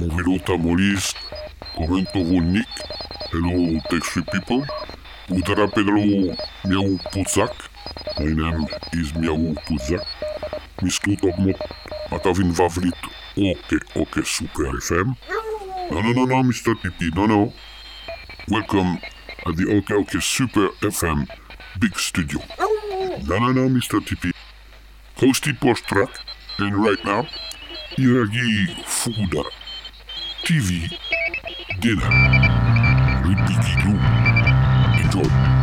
Minuta Molis, komentoval Nick, hello taxi people, udara Pedro, měl podzak, my name is Miau Puzak. Miscut op mot matavin vavrit Oke Oke Super FM. No no no no Mr. TP, no no. Welcome at the OK, OK Super FM big studio. No no no Mr. TP. Hosty post track and right now Iragi Fuda TV dinner. Ripikidoo. Enjoy.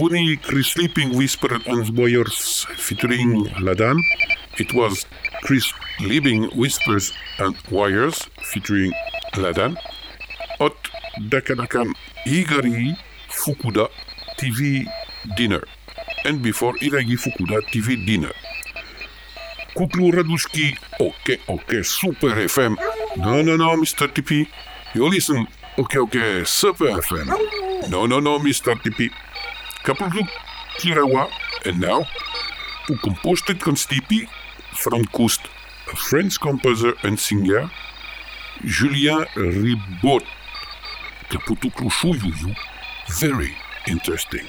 Woody Sleeping Whisper on Boyers featuring Ladan. It was Chris Living Whispers and Wires featuring Ladan. Hot Dakadakan Igari Fukuda TV Dinner. And before Iragi Fukuda TV Dinner. Kuklu raduski. okay, okay, Super FM. No, no, no, Mr. TP. You listen, okay, okay, Super FM. No, no, no, Mr. TP. Kapuzuk Kirawa, and now who composed it Constipi from Coast, a French composer and singer, Julien Ribot. Kaputu Very interesting.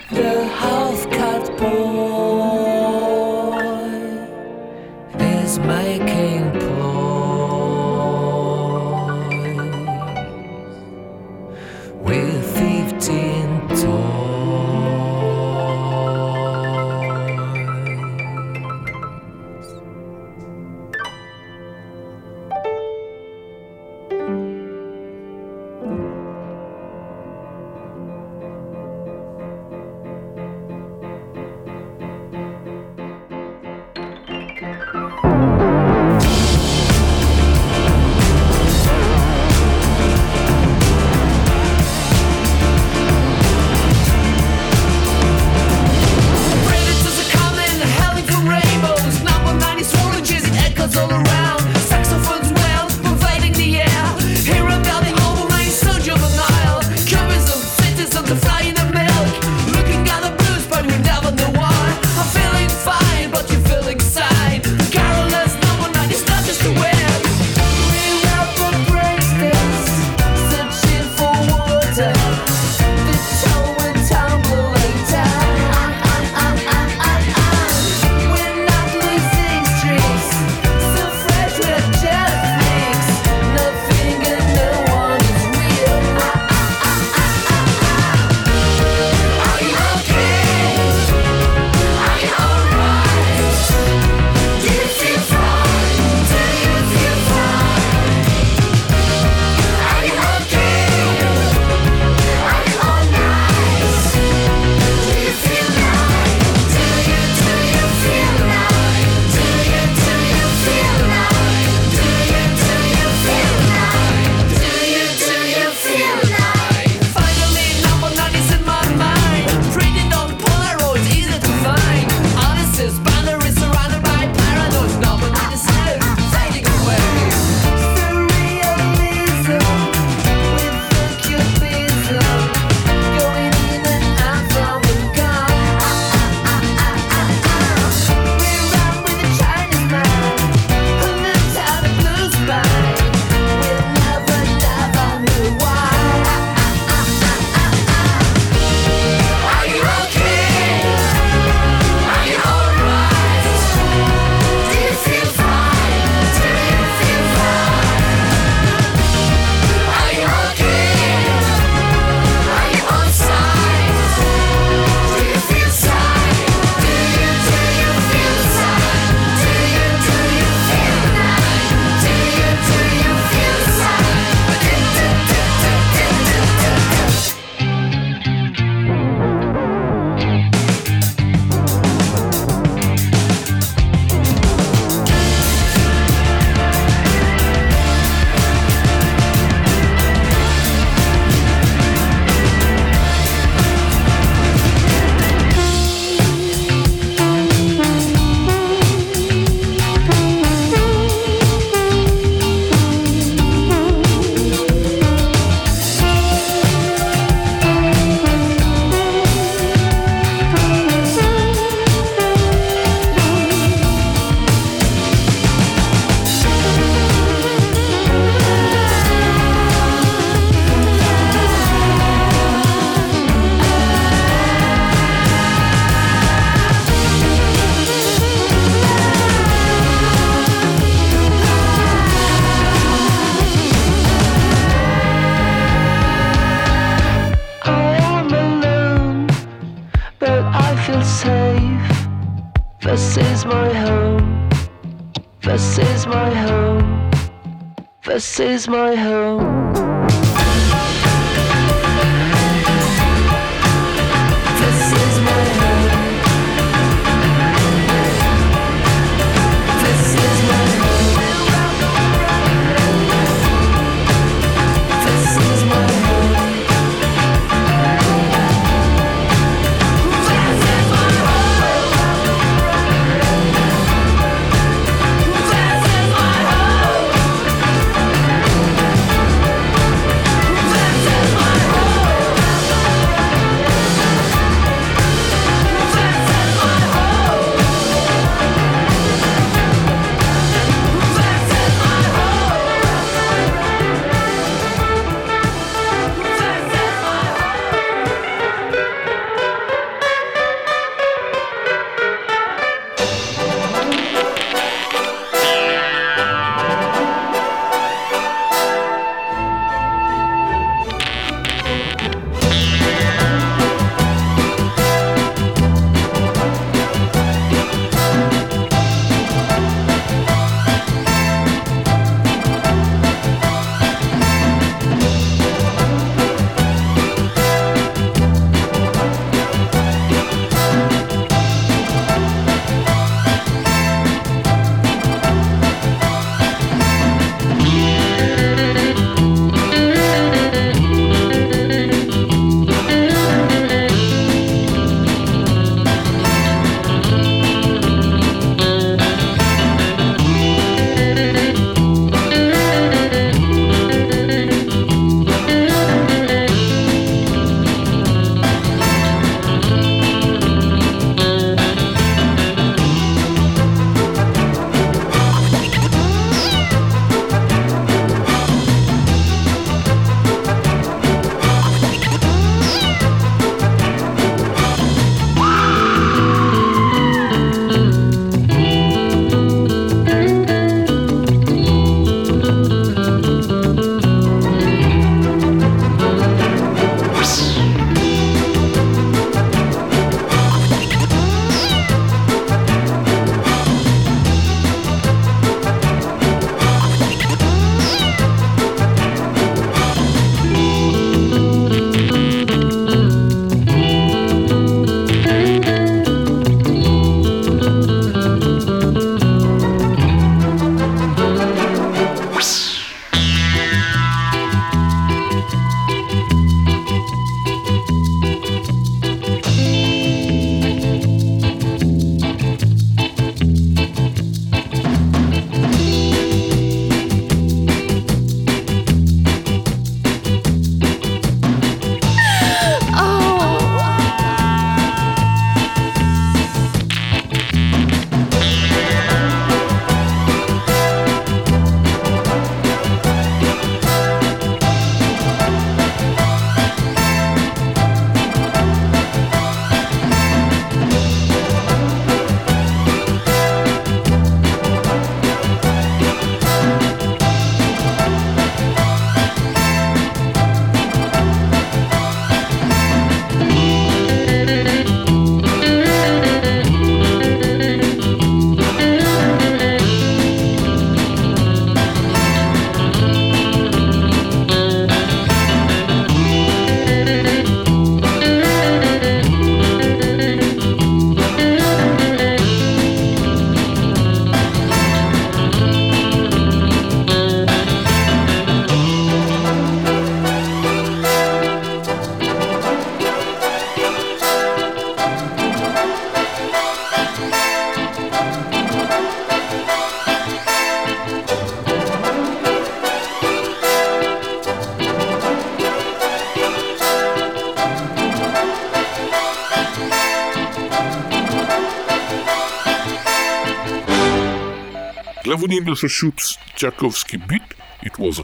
Choups Tchaikovsky bit. It was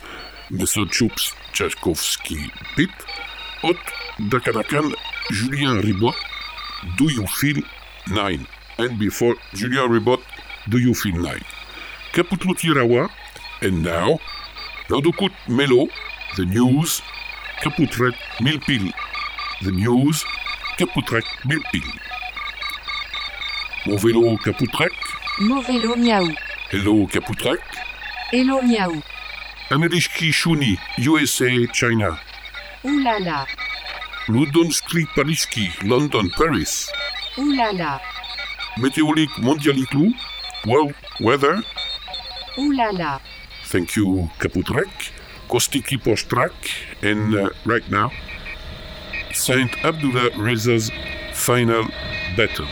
Mr. Choups Tchaikovsky bit. Ot Dakanakan Julien Ribot. Do you feel nine? And before Julien Ribot, do you feel nine? Kaputlu Tirawa. And now, Landokut Melo, the news. Kaputret Milpil, the news. Kaputrek Milpil. Mon vélo Kaputrek. Mon vélo miaou. Hello Kaputrek. Hello miaou. Amerishki Shuni, USA, China. Oulala. Ludonski Pariski, London, Paris. Oulala. Meteolik Mondialiklu, World Weather. Oulala. Thank you, Kaputrek. Kostiki Postrak. And uh, right now, Saint Abdullah Reza's final battle.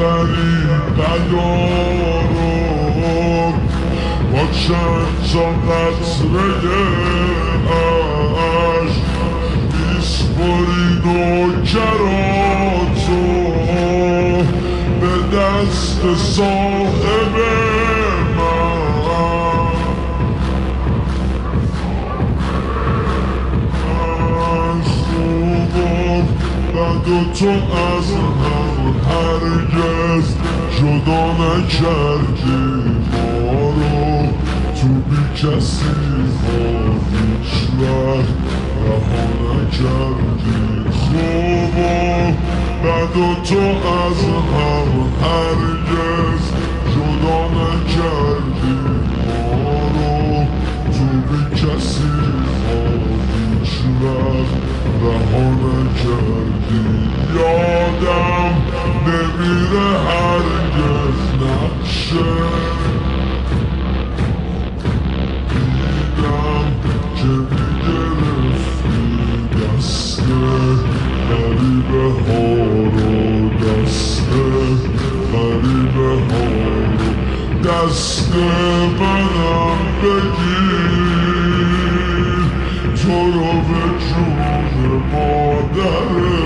ندارم با چند تا قطره عشق میسپری نوکراتو به دست صاحب من من خوبم و دوتو از هرگز جدا نکردی ما رو تو بی کسی ها هیچ وقت رها نکردی. خوب و بد و تو از هم هرگز جدا نکردی. ما رو تو بی کسی ها yılmaz Ve olacak dünyada Devire herkes nakşe İdam çevirir suyu Garibe horo deste Garibe horo deste Bana bekir more than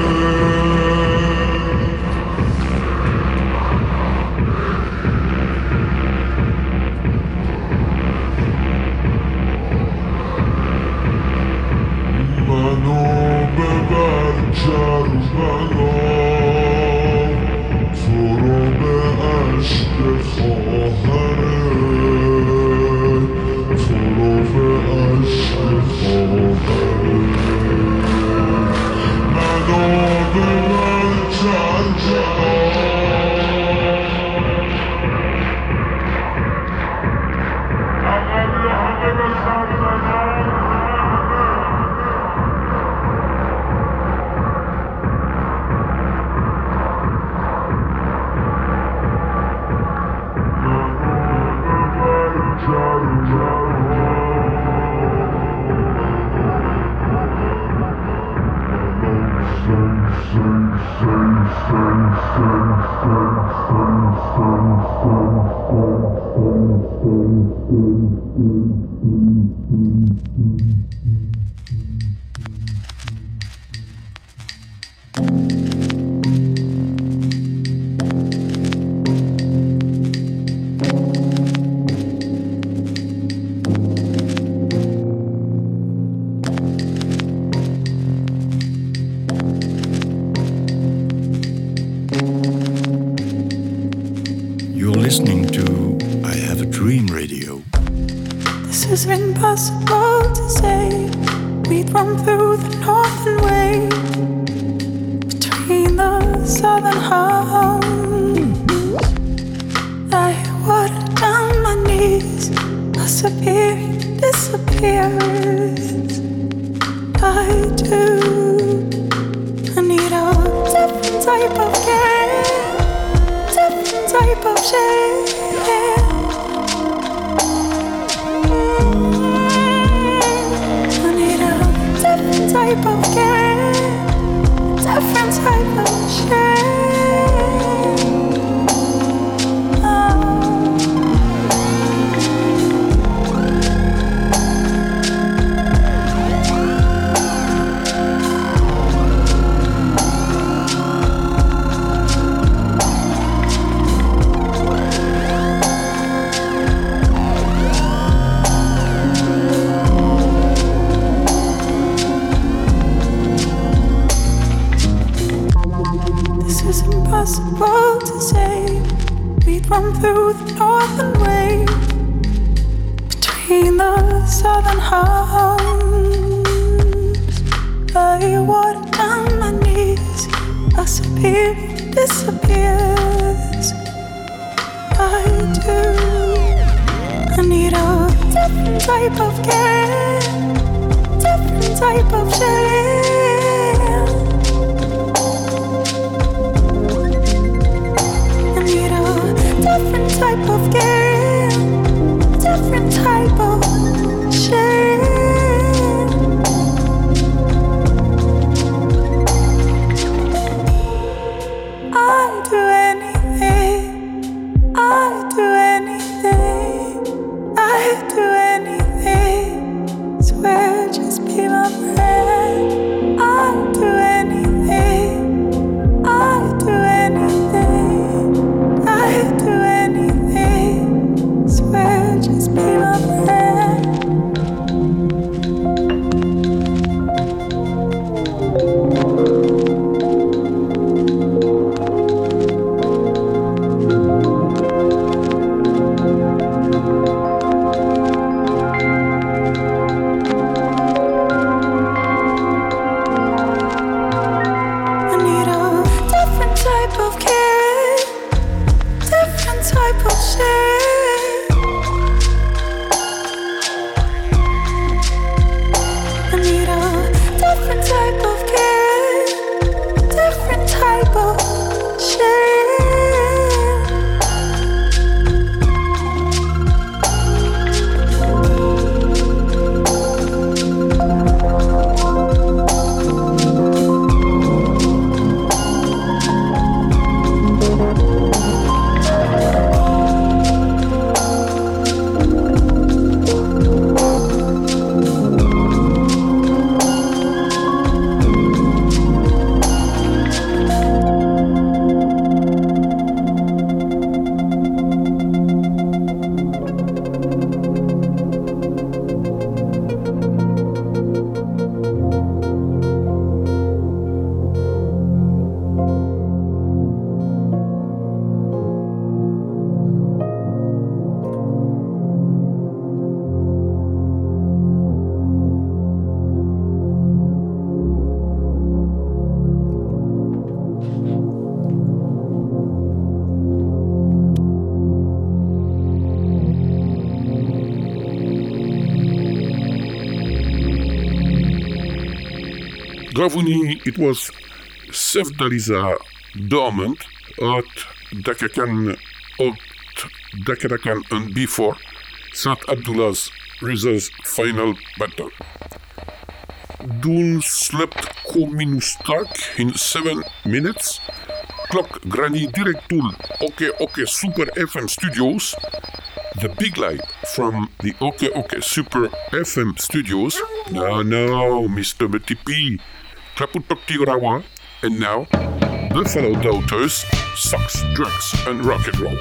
type of care, different type of care. Gravuni, it was Sef Daliza dormant at Dakakan at Dakarakan and before Saint Abdullah's Rizal's final battle. Dun slept ko minustak in seven minutes. Clock Granny directul OK OK Super FM Studios. The big light from the OK OK Super FM Studios. Now, now, Mr. BTP. Klaputokti Rawa. And now, the fellow daughters, Sex, Drugs, and Rock and Roll.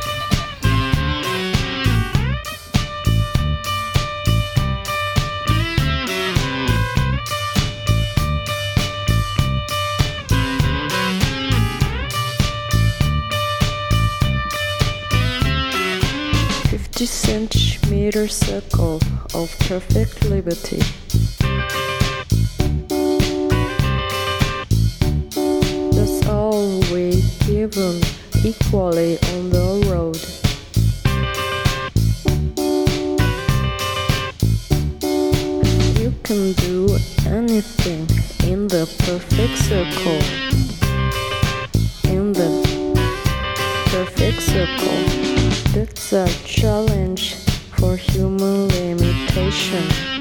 Fifty centimeter circle of perfect liberty. We given equally on the road. You can do anything in the perfect circle. In the perfect circle. That's a challenge for human limitation.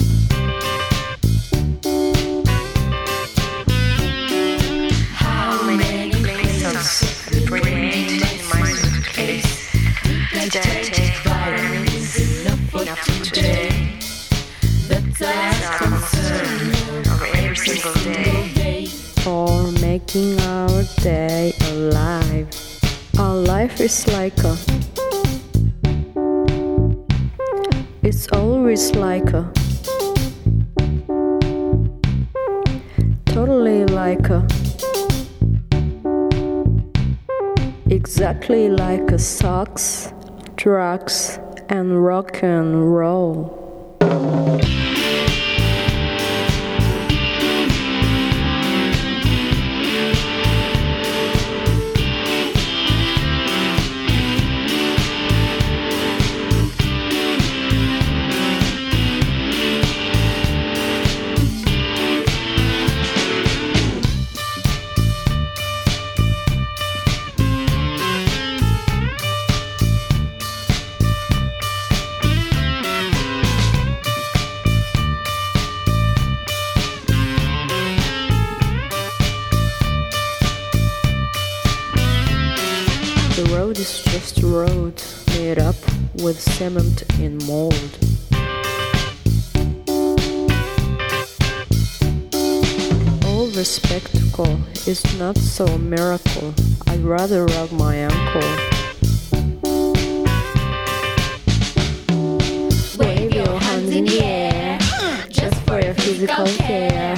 Is like a. It's always like a. Totally like a. Exactly like a socks, drugs, and rock and roll. Made up with cement and mold. All the spectacle is not so miracle. I'd rather rub my ankle. Wave your hands in the air, just for your physical care.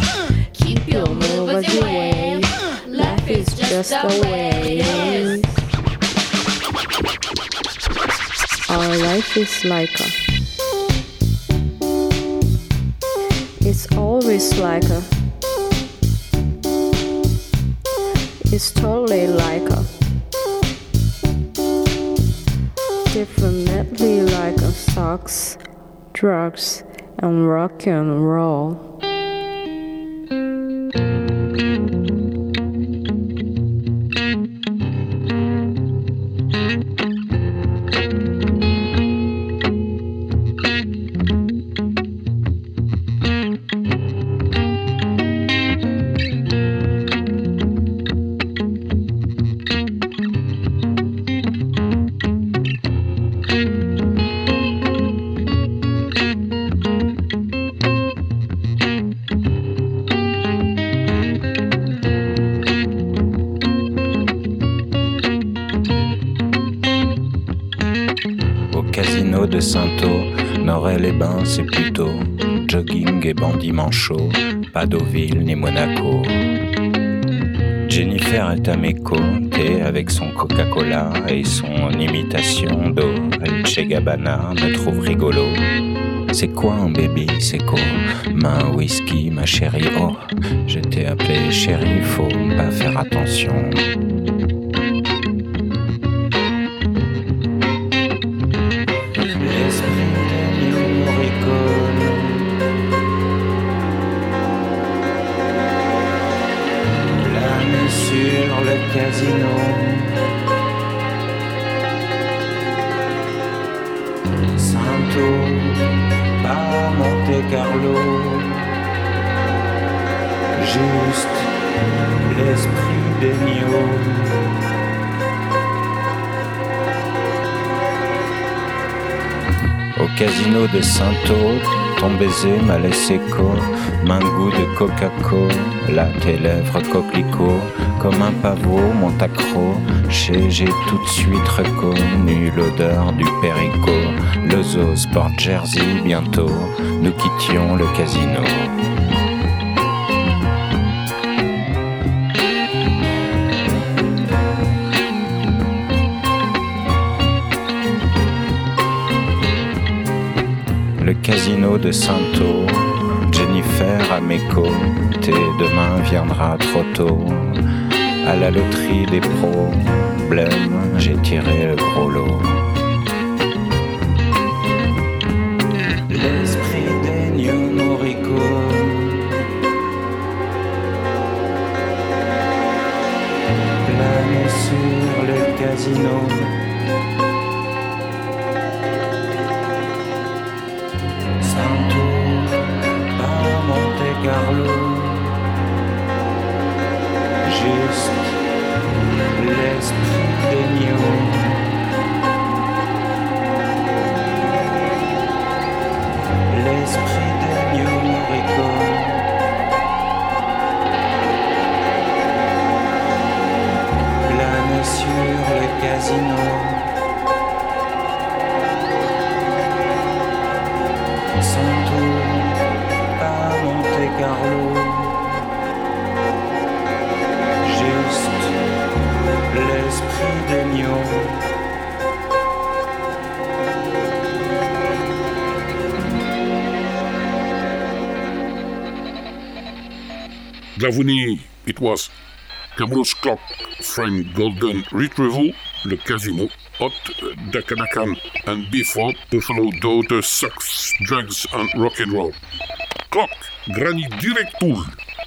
Keep your move as you wave. Life is just a wave. Life is like a. It's always like a. It's totally like a. Definitely like a socks, drugs, and rock and roll. Pas Deauville ni Monaco. Jennifer est à avec son Coca-Cola et son imitation d'eau. Elche Gabbana me trouve rigolo. C'est quoi un baby, c'est Main whisky, ma chérie, oh, je t'ai appelé chérie, faut pas faire attention. Casino. Santo, casino de Saint-Aude, ton baiser m'a laissé comme un goût de Coca-Cola, tes lèvres coquelicot, comme un pavot, mon. Chez j'ai tout de suite reconnu l'odeur du Perico, le zoo Sport Jersey. Bientôt, nous quittions le casino. Casino de Santo, Jennifer à mes côtés, demain viendra trop tôt. À la loterie des problèmes, j'ai tiré le gros lot. L'esprit des. Planer sur le casino. Carlo. Juste l'esprit it was Cameron's Clock, Frank Golden Retrieval, Le Casino, Hot Dakanakan, and before Buffalo Daughter Sucks, Drugs and Rock and Roll. Clock, Granny Directul,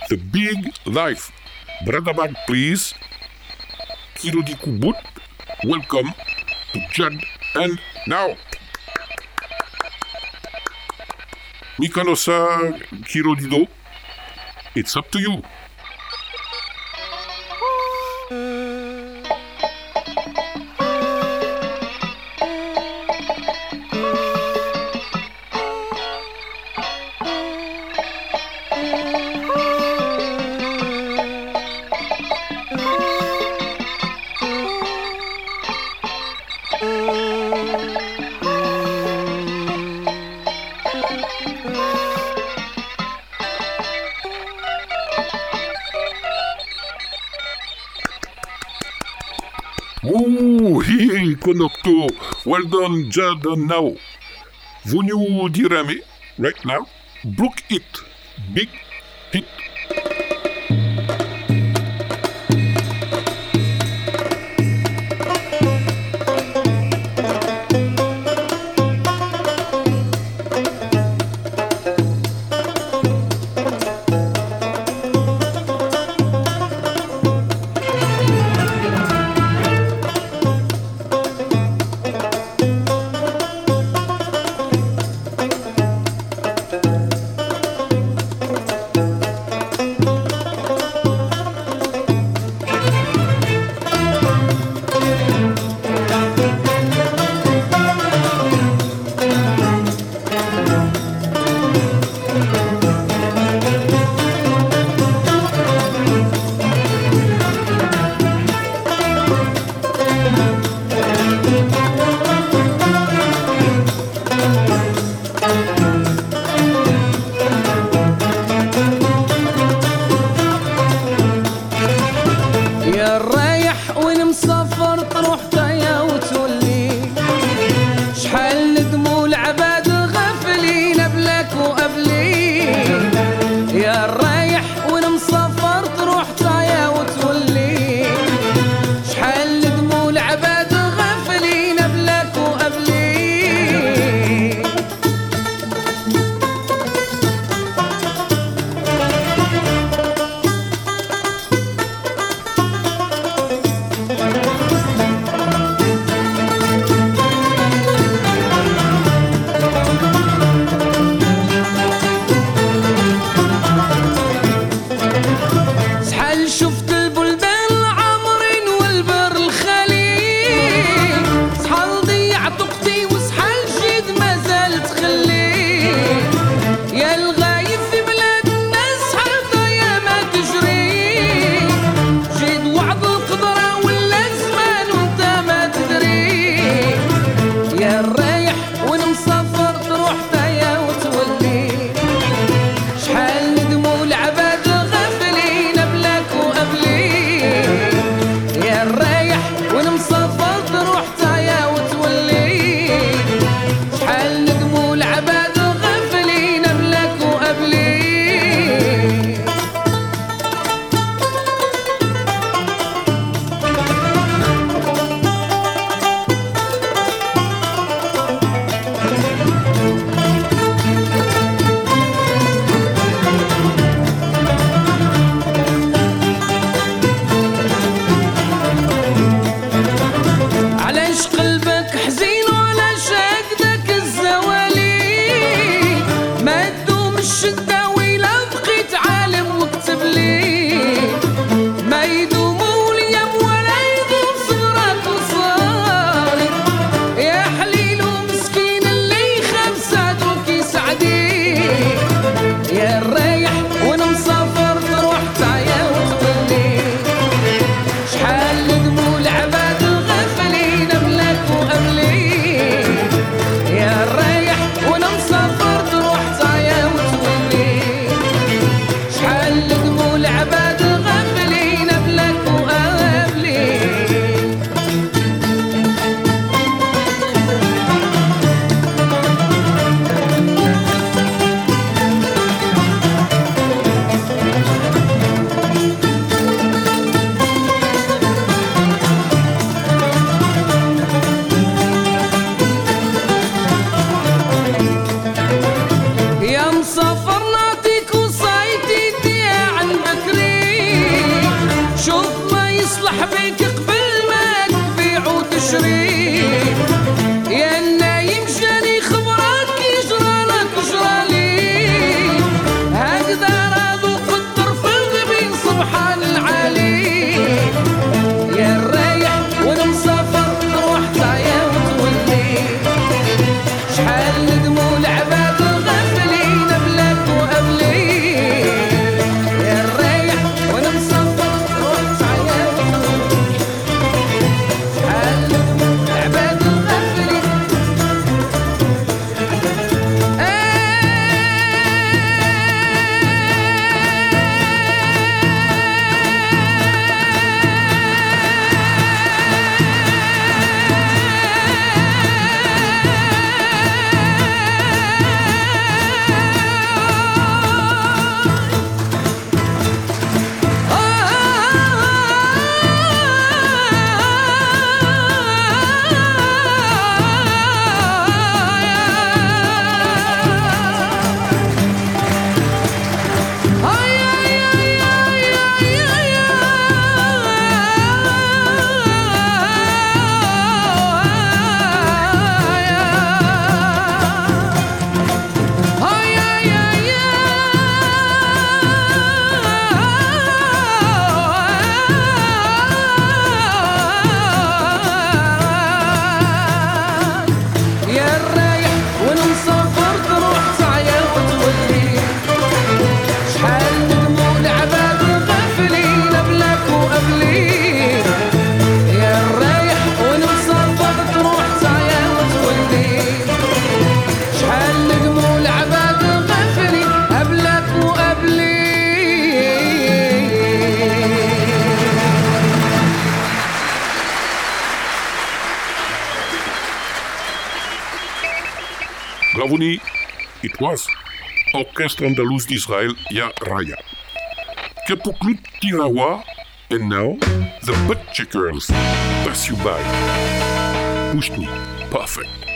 The Big Life. Bradabag, please. Kirodi Kubut, welcome to Judd and now. Mikanosa Kirodido, it's up to you. Hi, Konokto. Well done, Judd and now. Vonu dirame, right now. Brook it. Big hit. l'orchestre andalous d'Israel, Ya Raya. Kepuklut Tirawa, and now the Butcher Girls, Pass You By. Pushni, perfect.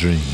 dream.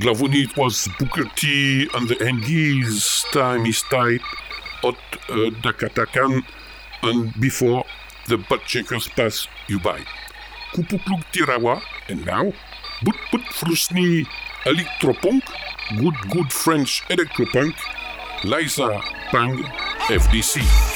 Glavoni, it was Booker T and the Andes, Time is Tight, Hot uh, Dakatakan, and before the Butt Shakers Pass You By. Kupukluk Tirawa, and now, But But Frusni Electropunk, Good Good French Electropunk, Liza Pang, FDC.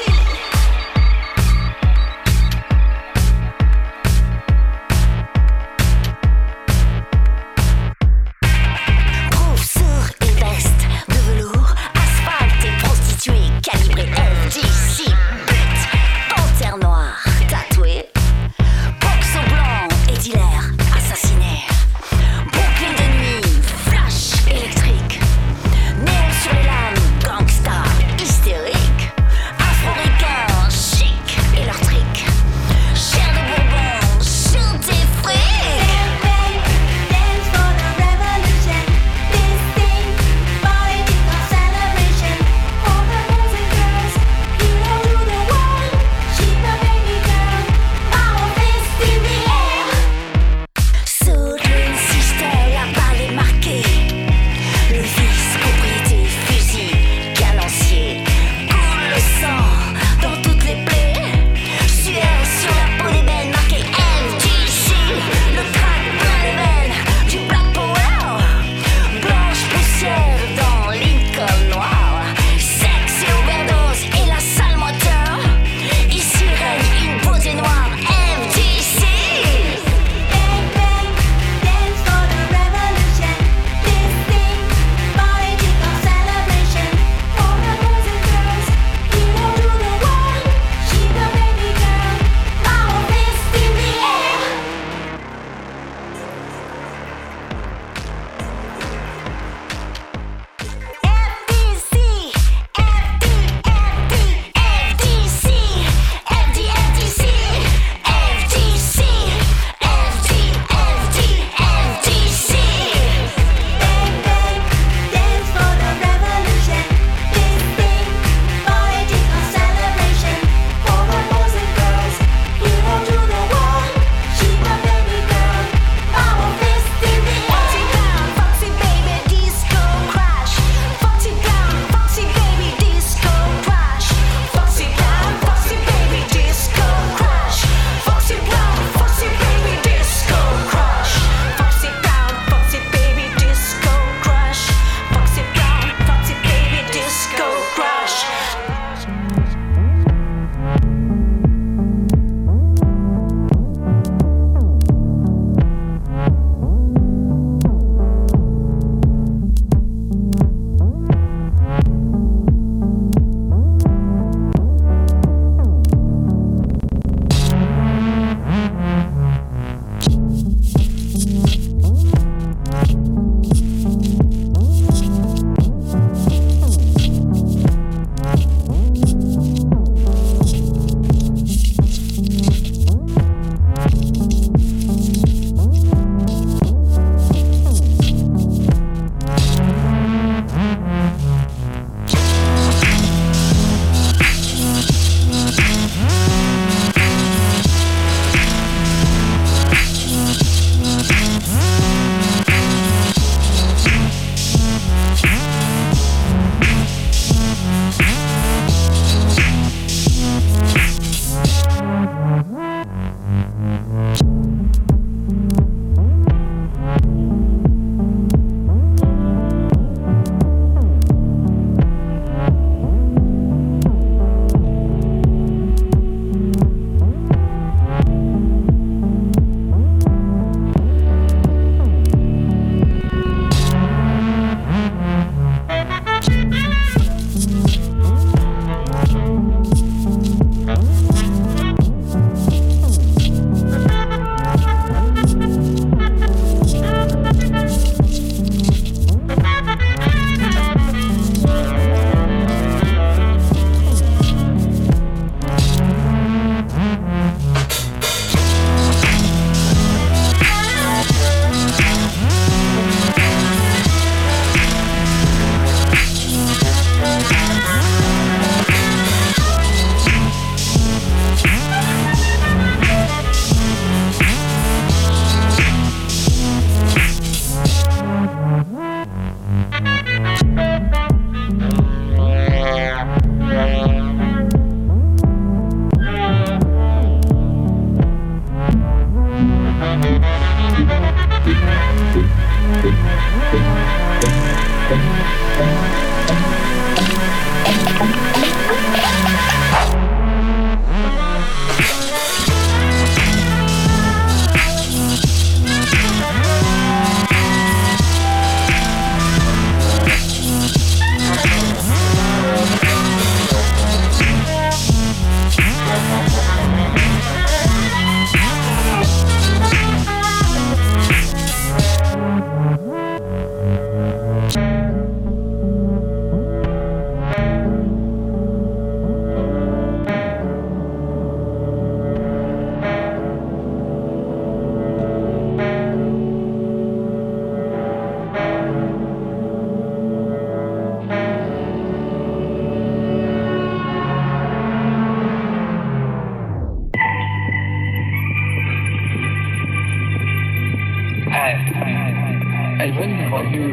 I waiting for you.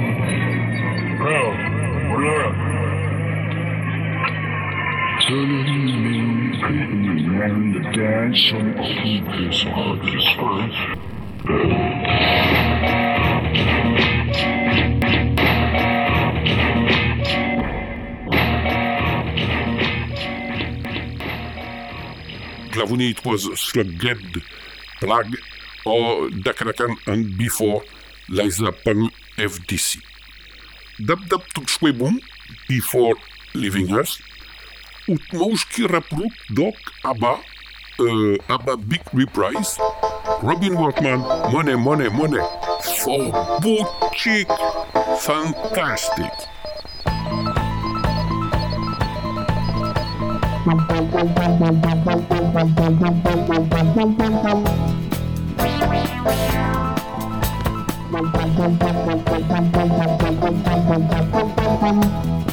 Well, what Telling me, creeping around the dance and keep his heart dispersed. Glavuni, it was Slugged, Plague, or Dakrakan and before Liza Pan FDC. Dab Dab took Shwebum before leaving us. Utmouski Raprut Doc Abba, uh, Abba Big Reprise, Robin Wortman, Money, Money, Money, for Butchik, fantastic. Thank you.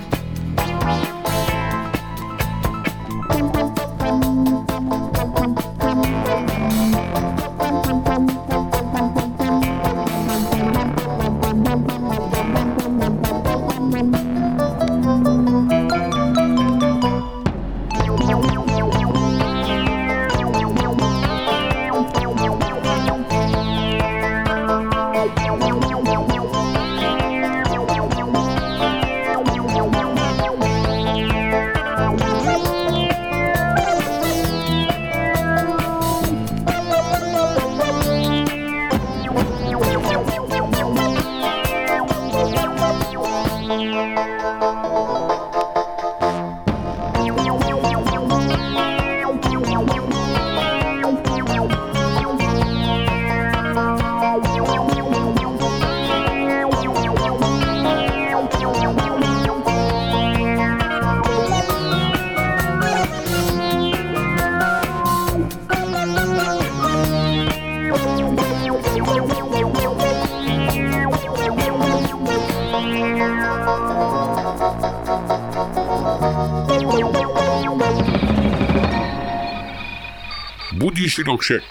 Budi Shilokshek.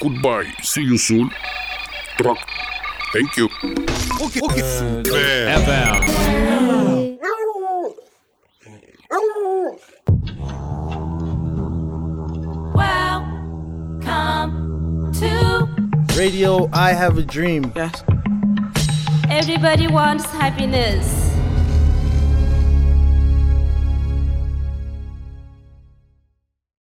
Goodbye. See you soon. Truck. Thank you. Ok, ok. Uh, Welcome to Radio I Have a Dream. Yes. Everybody Wants Happiness.